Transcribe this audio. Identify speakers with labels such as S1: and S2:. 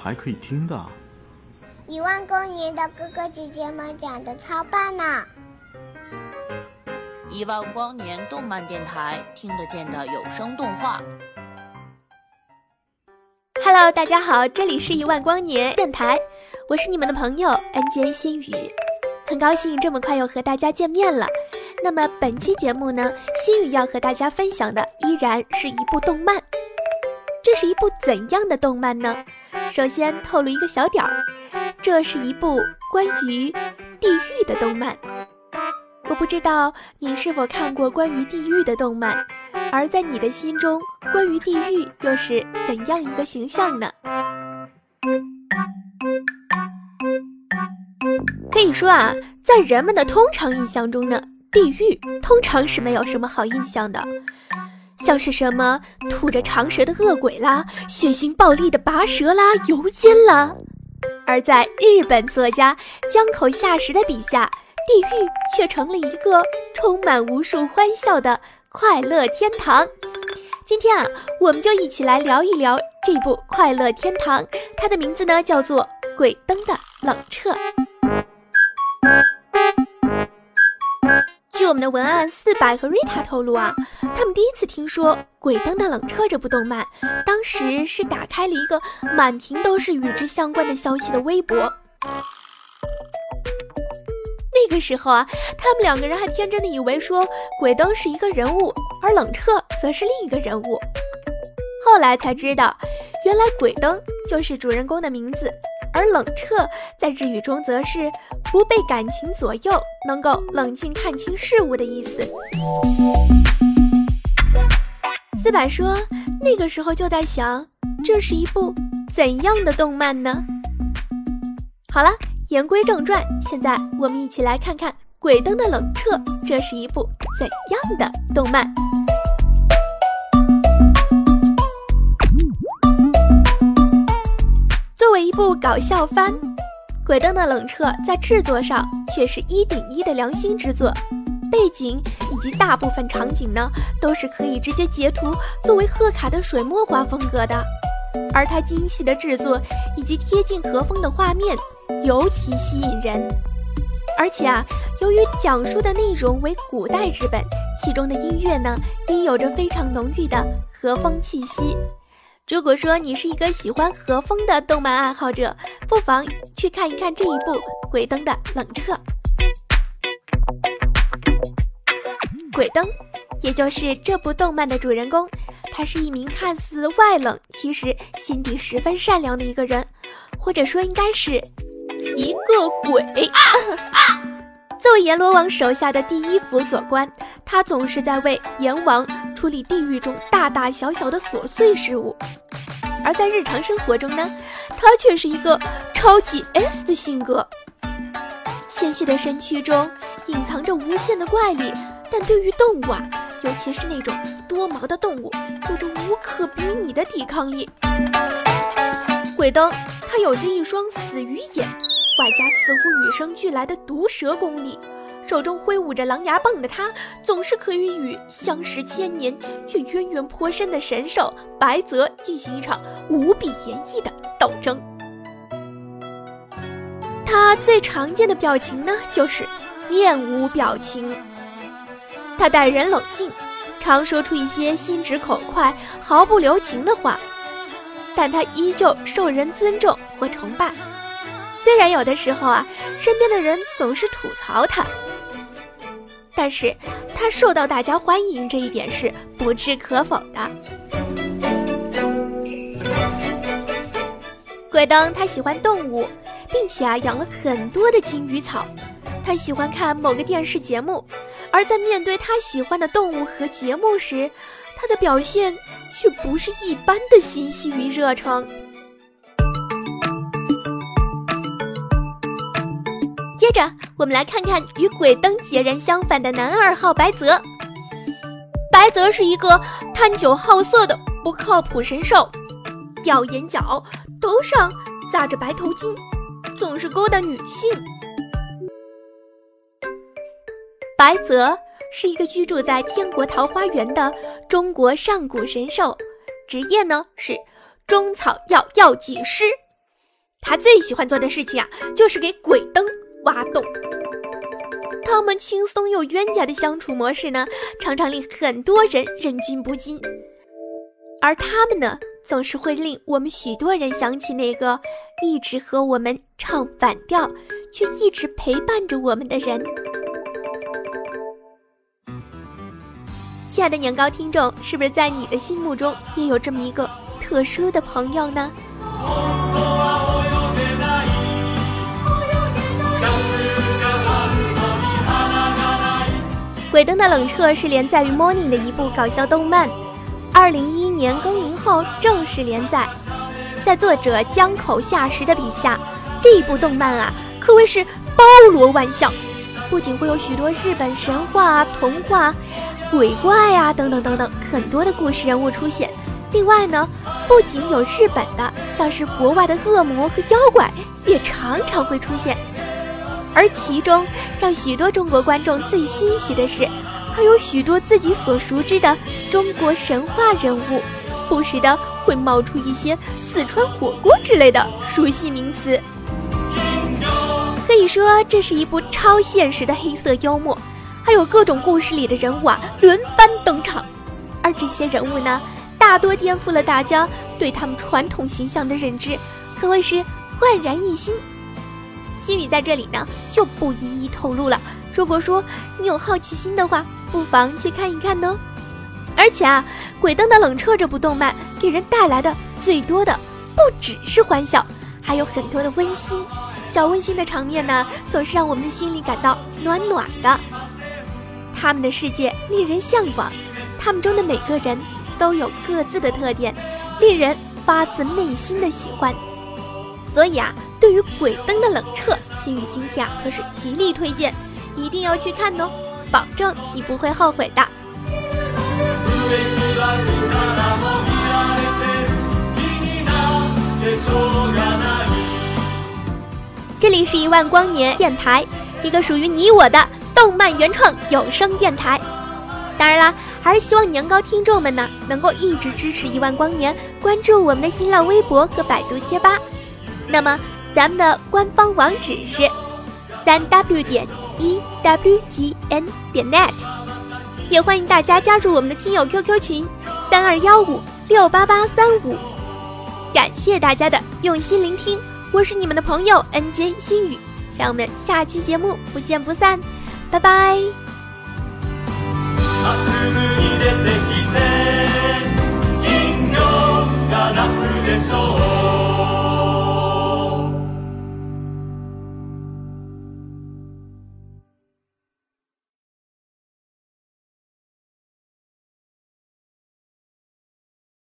S1: 还可以听的，
S2: 一万光年的哥哥姐姐们讲的超棒呢！
S3: 一万光年动漫电台听得见的有声动画。
S4: Hello，大家好，这里是一万光年电台，我是你们的朋友 NJ 心语，很高兴这么快又和大家见面了。那么本期节目呢，心语要和大家分享的依然是一部动漫，这是一部怎样的动漫呢？首先透露一个小点儿，这是一部关于地狱的动漫。我不知道你是否看过关于地狱的动漫，而在你的心中，关于地狱又是怎样一个形象呢？可以说啊，在人们的通常印象中呢，地狱通常是没有什么好印象的。像是什么吐着长舌的恶鬼啦，血腥暴力的拔舌啦，油煎啦。而在日本作家江口夏实的笔下，地狱却成了一个充满无数欢笑的快乐天堂。今天啊，我们就一起来聊一聊这部《快乐天堂》，它的名字呢叫做《鬼灯的冷彻》。我们的文案四百和瑞塔透露啊，他们第一次听说《鬼灯的冷彻》这部动漫，当时是打开了一个满屏都是与之相关的消息的微博。那个时候啊，他们两个人还天真的以为说鬼灯是一个人物，而冷彻则是另一个人物。后来才知道，原来鬼灯就是主人公的名字。而冷彻在日语中则是不被感情左右，能够冷静看清事物的意思。四百说，那个时候就在想，这是一部怎样的动漫呢？好了，言归正传，现在我们一起来看看《鬼灯的冷彻》，这是一部怎样的动漫？不搞笑番，《鬼灯的冷彻》在制作上却是一顶一的良心之作，背景以及大部分场景呢，都是可以直接截图作为贺卡的水墨画风格的，而它精细的制作以及贴近和风的画面尤其吸引人。而且啊，由于讲述的内容为古代日本，其中的音乐呢，也有着非常浓郁的和风气息。如果说你是一个喜欢和风的动漫爱好者，不妨去看一看这一部《鬼灯的冷彻》。鬼灯，也就是这部动漫的主人公，他是一名看似外冷，其实心底十分善良的一个人，或者说应该是一个鬼。作为阎罗王手下的第一辅佐官，他总是在为阎王处理地狱中大大小小的琐碎事务。而在日常生活中呢，他却是一个超级 S 的性格。纤细的身躯中隐藏着无限的怪力，但对于动物啊，尤其是那种多毛的动物，有着无可比拟的抵抗力。鬼灯，他有着一双死鱼眼。外加似乎与生俱来的毒蛇功力，手中挥舞着狼牙棒的他，总是可以与相识千年却渊源颇深的神兽白泽进行一场无比严厉的斗争。他最常见的表情呢，就是面无表情。他待人冷静，常说出一些心直口快、毫不留情的话，但他依旧受人尊重或崇拜。虽然有的时候啊，身边的人总是吐槽他，但是他受到大家欢迎这一点是不置可否的。鬼灯他喜欢动物，并且啊养了很多的金鱼草。他喜欢看某个电视节目，而在面对他喜欢的动物和节目时，他的表现却不是一般的欣喜与热诚。接着，我们来看看与鬼灯截然相反的男二号白泽。白泽是一个贪酒好色的不靠谱神兽，吊眼角，头上扎着白头巾，总是勾搭女性。白泽是一个居住在天国桃花源的中国上古神兽，职业呢是中草药药剂师。他最喜欢做的事情啊，就是给鬼灯挖洞。他们轻松又冤家的相处模式呢，常常令很多人忍俊不禁。而他们呢，总是会令我们许多人想起那个一直和我们唱反调，却一直陪伴着我们的人。亲爱的年糕听众，是不是在你的心目中也有这么一个特殊的朋友呢？鬼灯的冷彻是连载于 Morning 的一部搞笑动漫，二零一一年更名后正式连载。在作者江口夏实的笔下，这一部动漫啊可谓是包罗万象，不仅会有许多日本神话、啊童话、啊 鬼怪啊等等等等很多的故事人物出现。另外呢，不仅有日本的，像是国外的恶魔和妖怪也常常会出现。而其中让许多中国观众最欣喜的是，还有许多自己所熟知的中国神话人物，不时的会冒出一些四川火锅之类的熟悉名词。可以说，这是一部超现实的黑色幽默，还有各种故事里的人物啊轮番登场，而这些人物呢，大多颠覆了大家对他们传统形象的认知，可谓是焕然一新。心语在这里呢就不一一透露了。如果说你有好奇心的话，不妨去看一看呢。而且啊，《鬼灯的冷彻》这部动漫给人带来的最多的不只是欢笑，还有很多的温馨。小温馨的场面呢，总是让我们的心里感到暖暖的。他们的世界令人向往，他们中的每个人都有各自的特点，令人发自内心的喜欢。所以啊。对于鬼灯的冷彻，心雨今天啊可是极力推荐，一定要去看哦，保证你不会后悔的。这里是一万光年电台，一个属于你我的动漫原创有声电台。当然啦，还是希望年糕听众们呢能够一直支持一万光年，关注我们的新浪微博和百度贴吧。那么。咱们的官方网址是三 w 点一 w g n 点 net，也欢迎大家加入我们的听友 QQ 群三二幺五六八八三五。感谢大家的用心聆听，我是你们的朋友 NJ 心语，让我们下期节目不见不散，拜拜。